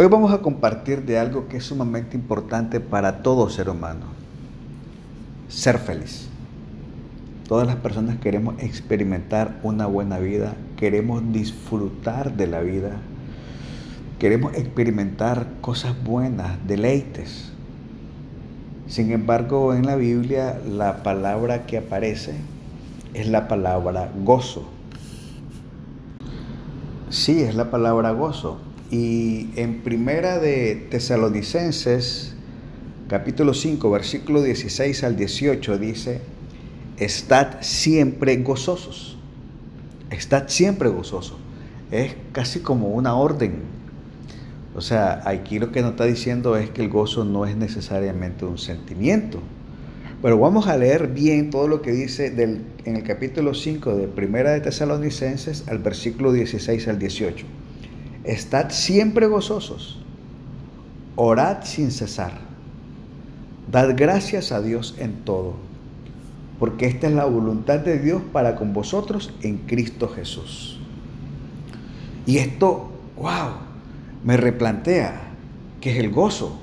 Hoy vamos a compartir de algo que es sumamente importante para todo ser humano. Ser feliz. Todas las personas queremos experimentar una buena vida, queremos disfrutar de la vida, queremos experimentar cosas buenas, deleites. Sin embargo, en la Biblia la palabra que aparece es la palabra gozo. Sí, es la palabra gozo. Y en primera de Tesalonicenses, capítulo 5, versículo 16 al 18, dice, estad siempre gozosos. Estad siempre gozosos. Es casi como una orden. O sea, aquí lo que nos está diciendo es que el gozo no es necesariamente un sentimiento. Pero vamos a leer bien todo lo que dice del, en el capítulo 5 de Primera de Tesalonicenses al versículo 16 al 18. Estad siempre gozosos, orad sin cesar, dad gracias a Dios en todo, porque esta es la voluntad de Dios para con vosotros en Cristo Jesús. Y esto, wow, me replantea qué es el gozo.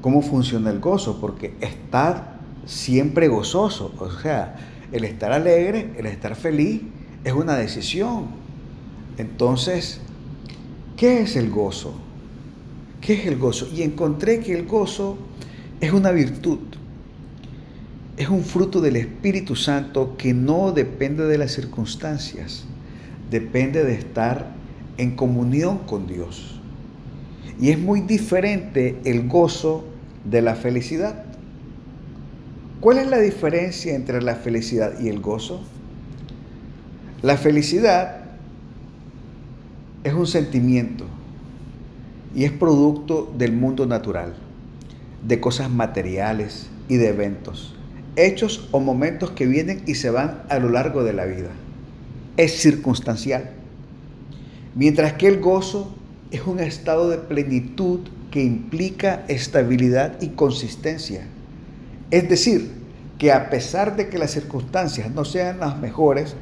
¿Cómo funciona el gozo? Porque estad siempre gozoso. O sea, el estar alegre, el estar feliz, es una decisión. Entonces, ¿qué es el gozo? ¿Qué es el gozo? Y encontré que el gozo es una virtud, es un fruto del Espíritu Santo que no depende de las circunstancias, depende de estar en comunión con Dios. Y es muy diferente el gozo de la felicidad. ¿Cuál es la diferencia entre la felicidad y el gozo? La felicidad es un sentimiento y es producto del mundo natural, de cosas materiales y de eventos, hechos o momentos que vienen y se van a lo largo de la vida. Es circunstancial. Mientras que el gozo es un estado de plenitud que implica estabilidad y consistencia. Es decir, que a pesar de que las circunstancias no sean las mejores,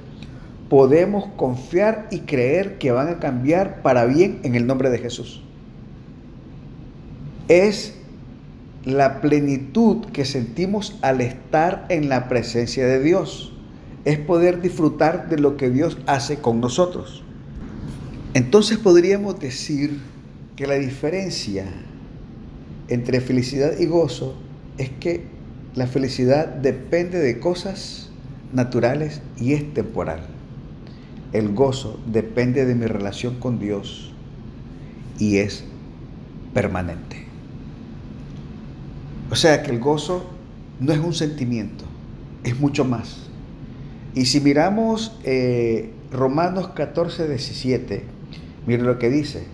podemos confiar y creer que van a cambiar para bien en el nombre de Jesús. Es la plenitud que sentimos al estar en la presencia de Dios. Es poder disfrutar de lo que Dios hace con nosotros. Entonces podríamos decir que la diferencia entre felicidad y gozo es que la felicidad depende de cosas naturales y es temporal. El gozo depende de mi relación con Dios y es permanente. O sea que el gozo no es un sentimiento, es mucho más. Y si miramos eh, Romanos 14, 17, mire lo que dice,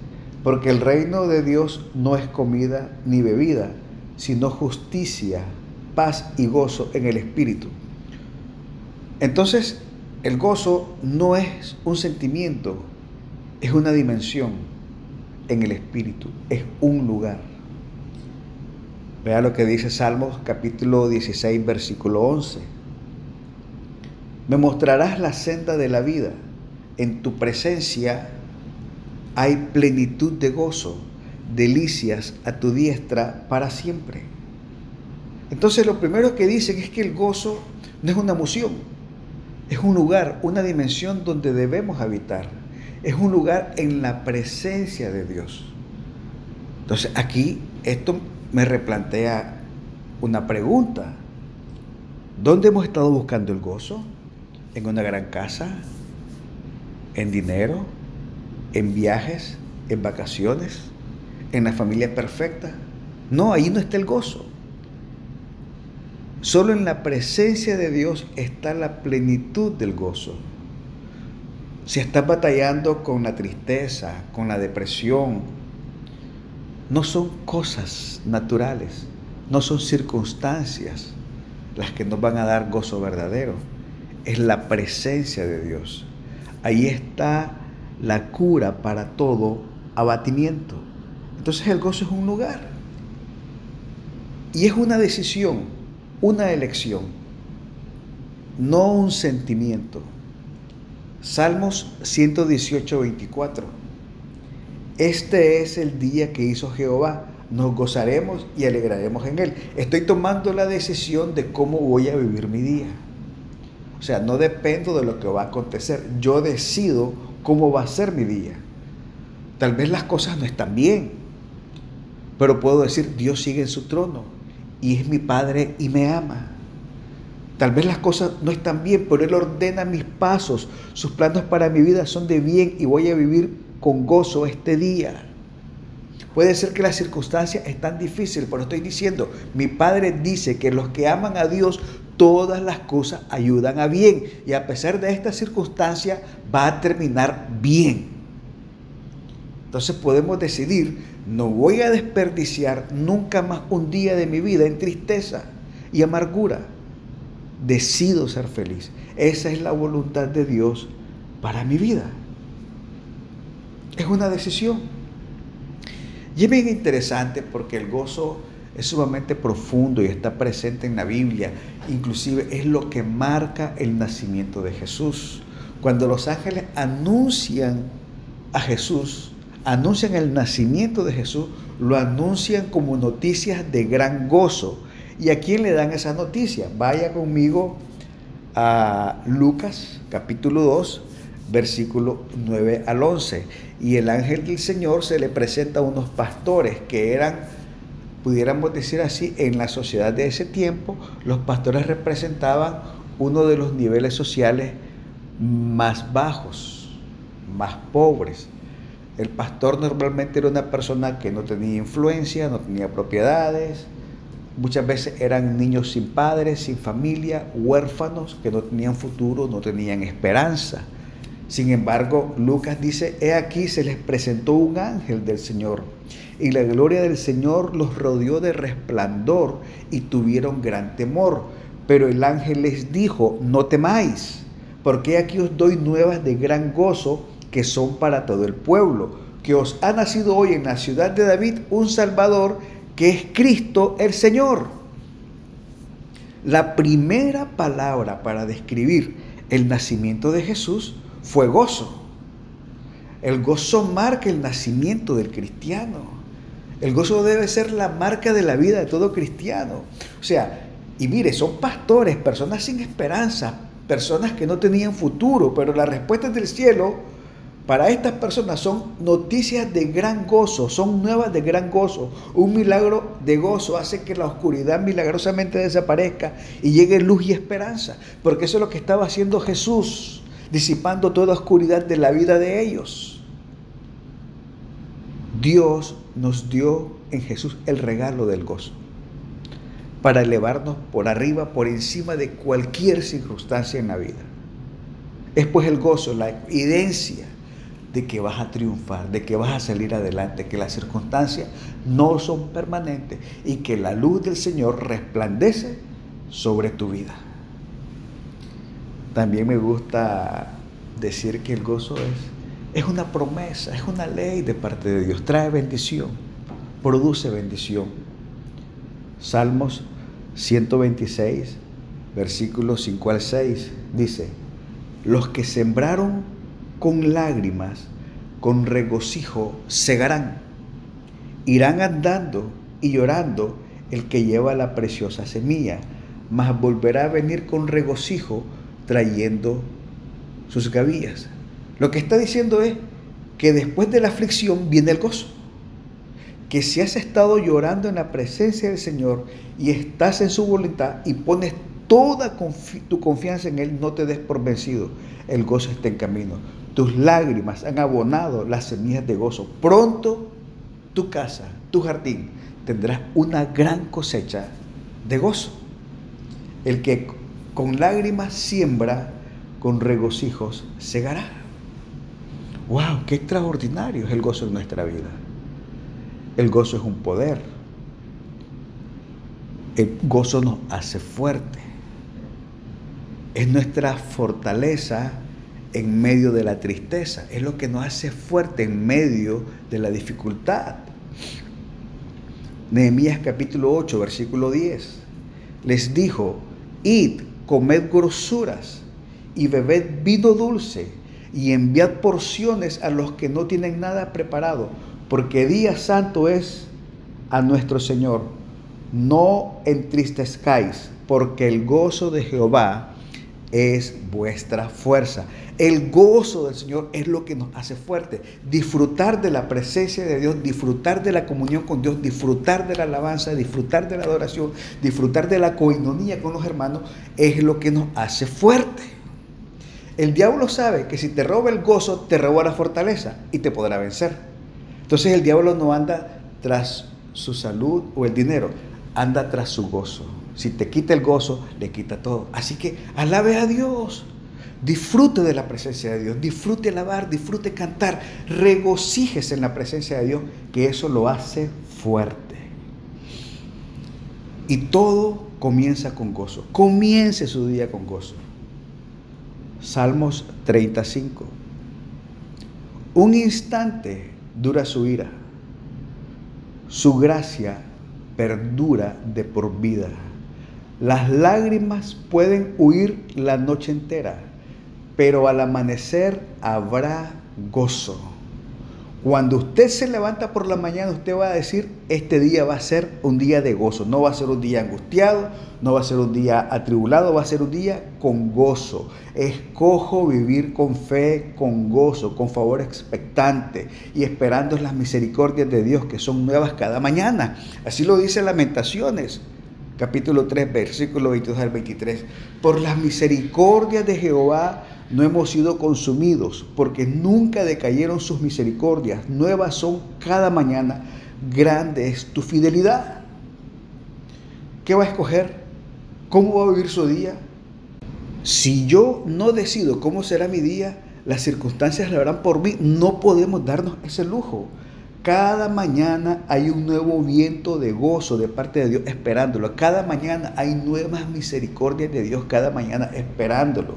porque el reino de Dios no es comida ni bebida, sino justicia, paz y gozo en el Espíritu. Entonces, el gozo no es un sentimiento, es una dimensión en el espíritu, es un lugar. Vea lo que dice Salmos capítulo 16, versículo 11. Me mostrarás la senda de la vida. En tu presencia hay plenitud de gozo, delicias a tu diestra para siempre. Entonces lo primero que dicen es que el gozo no es una emoción, es un lugar, una dimensión donde debemos habitar. Es un lugar en la presencia de Dios. Entonces aquí esto me replantea una pregunta. ¿Dónde hemos estado buscando el gozo? ¿En una gran casa? ¿En dinero? ¿En viajes? ¿En vacaciones? ¿En la familia perfecta? No, ahí no está el gozo. Solo en la presencia de Dios está la plenitud del gozo. Si estás batallando con la tristeza, con la depresión, no son cosas naturales, no son circunstancias las que nos van a dar gozo verdadero. Es la presencia de Dios. Ahí está la cura para todo abatimiento. Entonces el gozo es un lugar. Y es una decisión una elección, no un sentimiento. Salmos 118, 24. Este es el día que hizo Jehová. Nos gozaremos y alegraremos en él. Estoy tomando la decisión de cómo voy a vivir mi día. O sea, no dependo de lo que va a acontecer. Yo decido cómo va a ser mi día. Tal vez las cosas no están bien, pero puedo decir, Dios sigue en su trono y es mi Padre y me ama. Tal vez las cosas no están bien, pero Él ordena mis pasos. Sus planos para mi vida son de bien y voy a vivir con gozo este día. Puede ser que las circunstancias están difíciles, pero estoy diciendo, mi Padre dice que los que aman a Dios, todas las cosas ayudan a bien. Y a pesar de esta circunstancia, va a terminar bien. Entonces podemos decidir, no voy a desperdiciar nunca más un día de mi vida en tristeza y amargura. Decido ser feliz. Esa es la voluntad de Dios para mi vida. Es una decisión. Y es bien interesante porque el gozo es sumamente profundo y está presente en la Biblia. Inclusive es lo que marca el nacimiento de Jesús. Cuando los ángeles anuncian a Jesús, anuncian el nacimiento de Jesús, lo anuncian como noticias de gran gozo. ¿Y a quién le dan esa noticia? Vaya conmigo a Lucas capítulo 2, versículo 9 al 11. Y el ángel del Señor se le presenta a unos pastores que eran, pudiéramos decir así, en la sociedad de ese tiempo, los pastores representaban uno de los niveles sociales más bajos, más pobres. El pastor normalmente era una persona que no tenía influencia, no tenía propiedades, muchas veces eran niños sin padres, sin familia, huérfanos que no tenían futuro, no tenían esperanza. Sin embargo, Lucas dice, he aquí se les presentó un ángel del Señor y la gloria del Señor los rodeó de resplandor y tuvieron gran temor. Pero el ángel les dijo, no temáis, porque aquí os doy nuevas de gran gozo que son para todo el pueblo, que os ha nacido hoy en la ciudad de David un Salvador que es Cristo el Señor. La primera palabra para describir el nacimiento de Jesús fue gozo. El gozo marca el nacimiento del cristiano. El gozo debe ser la marca de la vida de todo cristiano. O sea, y mire, son pastores, personas sin esperanza, personas que no tenían futuro, pero las respuestas del cielo para estas personas son noticias de gran gozo, son nuevas de gran gozo. Un milagro de gozo hace que la oscuridad milagrosamente desaparezca y llegue luz y esperanza, porque eso es lo que estaba haciendo Jesús disipando toda oscuridad de la vida de ellos. Dios nos dio en Jesús el regalo del gozo para elevarnos por arriba, por encima de cualquier circunstancia en la vida. Es pues el gozo, la evidencia de que vas a triunfar, de que vas a salir adelante, que las circunstancias no son permanentes y que la luz del Señor resplandece sobre tu vida. También me gusta decir que el gozo es, es una promesa, es una ley de parte de Dios. Trae bendición, produce bendición. Salmos 126, versículos 5 al 6, dice, los que sembraron con lágrimas, con regocijo, segarán. Irán andando y llorando el que lleva la preciosa semilla, mas volverá a venir con regocijo trayendo sus gavillas. Lo que está diciendo es que después de la aflicción viene el gozo. Que si has estado llorando en la presencia del Señor y estás en su voluntad y pones toda tu confianza en Él, no te des por vencido. El gozo está en camino. Tus lágrimas han abonado las semillas de gozo. Pronto tu casa, tu jardín, tendrás una gran cosecha de gozo. El que con lágrimas siembra, con regocijos segará. ¡Wow! ¡Qué extraordinario es el gozo en nuestra vida! El gozo es un poder. El gozo nos hace fuerte. Es nuestra fortaleza en medio de la tristeza. Es lo que nos hace fuerte en medio de la dificultad. Nehemías capítulo 8, versículo 10. Les dijo, id comed grosuras y bebed vino dulce, y enviad porciones a los que no tienen nada preparado, porque día santo es a nuestro Señor. No entristezcáis, porque el gozo de Jehová es vuestra fuerza. El gozo del Señor es lo que nos hace fuerte. Disfrutar de la presencia de Dios, disfrutar de la comunión con Dios, disfrutar de la alabanza, disfrutar de la adoración, disfrutar de la coinonía con los hermanos, es lo que nos hace fuerte. El diablo sabe que si te roba el gozo, te roba la fortaleza y te podrá vencer. Entonces el diablo no anda tras su salud o el dinero, anda tras su gozo. Si te quita el gozo, le quita todo. Así que alabe a Dios. Disfrute de la presencia de Dios, disfrute alabar, disfrute cantar, regocíjese en la presencia de Dios, que eso lo hace fuerte. Y todo comienza con gozo. Comience su día con gozo. Salmos 35. Un instante dura su ira. Su gracia perdura de por vida. Las lágrimas pueden huir la noche entera pero al amanecer habrá gozo. Cuando usted se levanta por la mañana, usted va a decir, este día va a ser un día de gozo. No va a ser un día angustiado, no va a ser un día atribulado, va a ser un día con gozo. Escojo vivir con fe, con gozo, con favor expectante y esperando las misericordias de Dios que son nuevas cada mañana. Así lo dice Lamentaciones capítulo 3, versículo 22 al 23. Por las misericordias de Jehová no hemos sido consumidos, porque nunca decayeron sus misericordias. Nuevas son cada mañana. Grande es tu fidelidad. ¿Qué va a escoger? ¿Cómo va a vivir su día? Si yo no decido cómo será mi día, las circunstancias lo harán por mí. No podemos darnos ese lujo. Cada mañana hay un nuevo viento de gozo de parte de Dios esperándolo. Cada mañana hay nuevas misericordias de Dios, cada mañana esperándolo.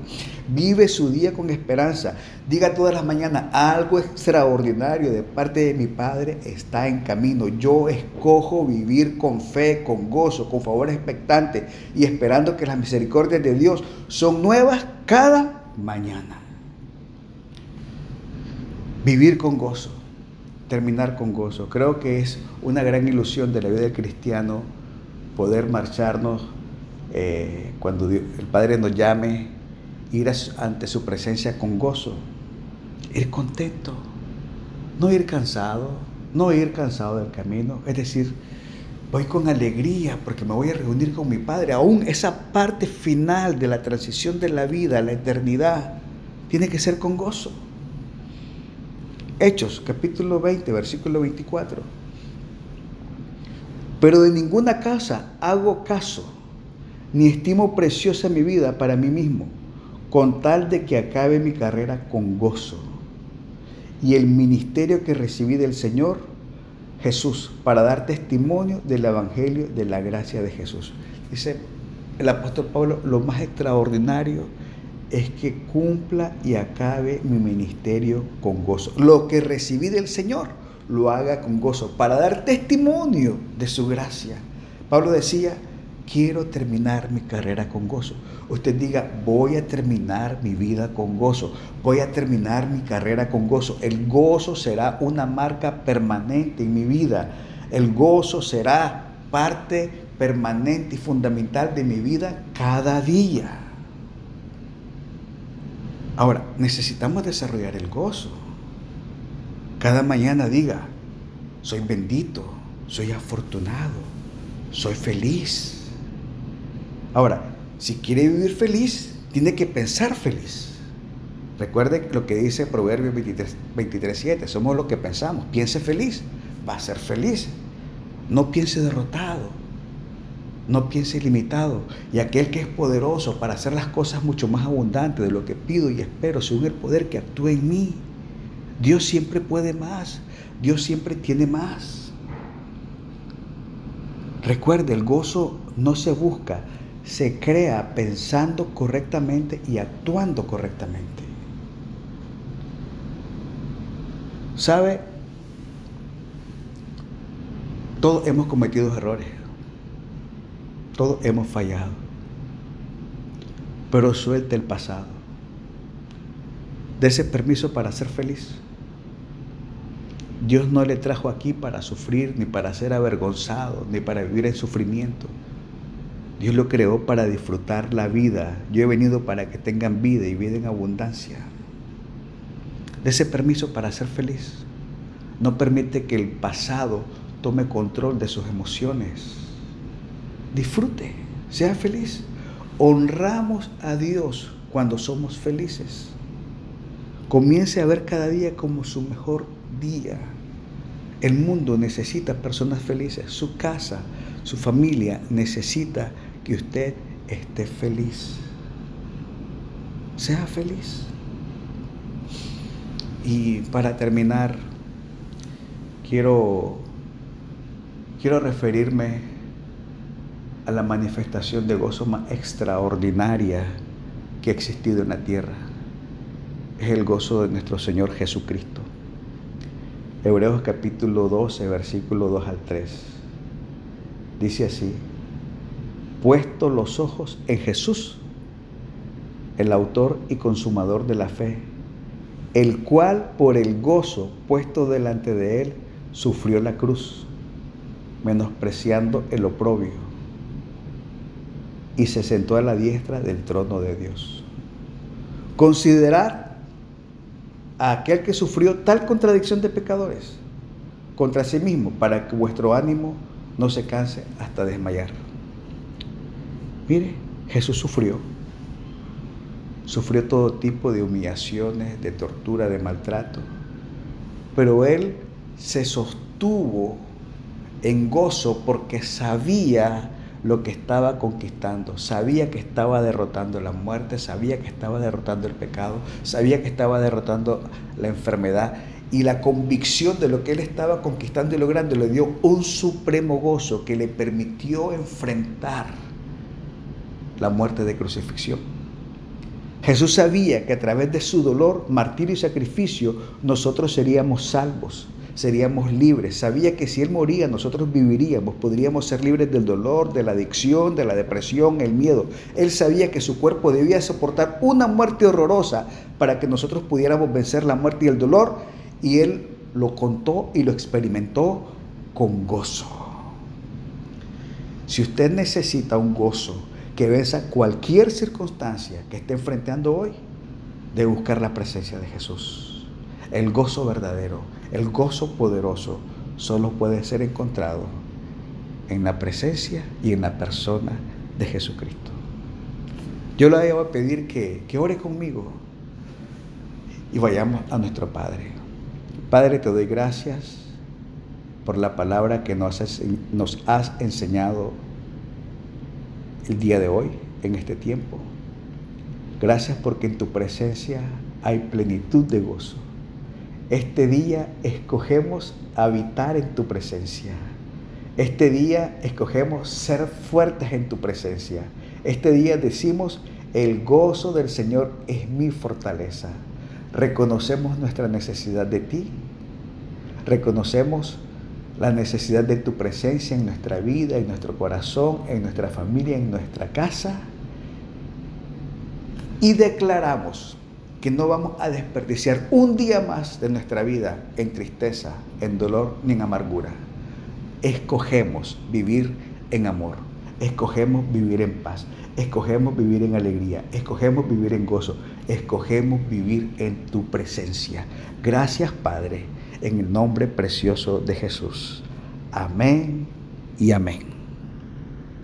Vive su día con esperanza. Diga todas las mañanas, algo extraordinario de parte de mi Padre está en camino. Yo escojo vivir con fe, con gozo, con favor expectante y esperando que las misericordias de Dios son nuevas cada mañana. Vivir con gozo terminar con gozo. Creo que es una gran ilusión de la vida del cristiano poder marcharnos eh, cuando el Padre nos llame, ir ante su presencia con gozo, ir contento, no ir cansado, no ir cansado del camino, es decir, voy con alegría porque me voy a reunir con mi Padre. Aún esa parte final de la transición de la vida, la eternidad, tiene que ser con gozo. Hechos, capítulo 20, versículo 24. Pero de ninguna casa hago caso, ni estimo preciosa mi vida para mí mismo, con tal de que acabe mi carrera con gozo. Y el ministerio que recibí del Señor Jesús, para dar testimonio del Evangelio de la gracia de Jesús. Dice el apóstol Pablo, lo más extraordinario es que cumpla y acabe mi ministerio con gozo. Lo que recibí del Señor, lo haga con gozo, para dar testimonio de su gracia. Pablo decía, quiero terminar mi carrera con gozo. Usted diga, voy a terminar mi vida con gozo, voy a terminar mi carrera con gozo. El gozo será una marca permanente en mi vida. El gozo será parte permanente y fundamental de mi vida cada día. Ahora, necesitamos desarrollar el gozo. Cada mañana diga, soy bendito, soy afortunado, soy feliz. Ahora, si quiere vivir feliz, tiene que pensar feliz. Recuerde lo que dice Proverbios 23, 7, somos lo que pensamos. Piense feliz, va a ser feliz. No piense derrotado, no piense limitado. Y aquel que es poderoso para hacer las cosas mucho más abundantes de lo que pido y espero, según el poder que actúa en mí. Dios siempre puede más. Dios siempre tiene más. Recuerde, el gozo no se busca, se crea pensando correctamente y actuando correctamente. ¿Sabe? Todos hemos cometido errores. Todos hemos fallado. Pero suelte el pasado. Dese permiso para ser feliz. Dios no le trajo aquí para sufrir, ni para ser avergonzado, ni para vivir en sufrimiento. Dios lo creó para disfrutar la vida. Yo he venido para que tengan vida y vida en abundancia. Dese permiso para ser feliz. No permite que el pasado tome control de sus emociones. Disfrute, sea feliz. Honramos a Dios cuando somos felices. Comience a ver cada día como su mejor día. El mundo necesita personas felices. Su casa, su familia necesita que usted esté feliz. Sea feliz. Y para terminar, quiero, quiero referirme a la manifestación de gozo más extraordinaria que ha existido en la tierra. Es el gozo de nuestro Señor Jesucristo. Hebreos capítulo 12, versículo 2 al 3. Dice así, puesto los ojos en Jesús, el autor y consumador de la fe, el cual por el gozo puesto delante de él sufrió la cruz, menospreciando el oprobio, y se sentó a la diestra del trono de Dios. Considerar a aquel que sufrió tal contradicción de pecadores contra sí mismo, para que vuestro ánimo no se canse hasta desmayar. Mire, Jesús sufrió. Sufrió todo tipo de humillaciones, de tortura, de maltrato. Pero Él se sostuvo en gozo porque sabía lo que estaba conquistando. Sabía que estaba derrotando la muerte, sabía que estaba derrotando el pecado, sabía que estaba derrotando la enfermedad. Y la convicción de lo que él estaba conquistando y logrando le dio un supremo gozo que le permitió enfrentar la muerte de crucifixión. Jesús sabía que a través de su dolor, martirio y sacrificio nosotros seríamos salvos seríamos libres. Sabía que si Él moría, nosotros viviríamos, podríamos ser libres del dolor, de la adicción, de la depresión, el miedo. Él sabía que su cuerpo debía soportar una muerte horrorosa para que nosotros pudiéramos vencer la muerte y el dolor. Y Él lo contó y lo experimentó con gozo. Si usted necesita un gozo que venza cualquier circunstancia que esté enfrentando hoy, de buscar la presencia de Jesús. El gozo verdadero, el gozo poderoso solo puede ser encontrado en la presencia y en la persona de Jesucristo. Yo le voy a pedir que, que ore conmigo y vayamos a nuestro Padre. Padre, te doy gracias por la palabra que nos has, nos has enseñado el día de hoy, en este tiempo. Gracias porque en tu presencia hay plenitud de gozo. Este día escogemos habitar en tu presencia. Este día escogemos ser fuertes en tu presencia. Este día decimos, el gozo del Señor es mi fortaleza. Reconocemos nuestra necesidad de ti. Reconocemos la necesidad de tu presencia en nuestra vida, en nuestro corazón, en nuestra familia, en nuestra casa. Y declaramos que no vamos a desperdiciar un día más de nuestra vida en tristeza, en dolor ni en amargura. Escogemos vivir en amor, escogemos vivir en paz, escogemos vivir en alegría, escogemos vivir en gozo, escogemos vivir en tu presencia. Gracias Padre, en el nombre precioso de Jesús. Amén y amén.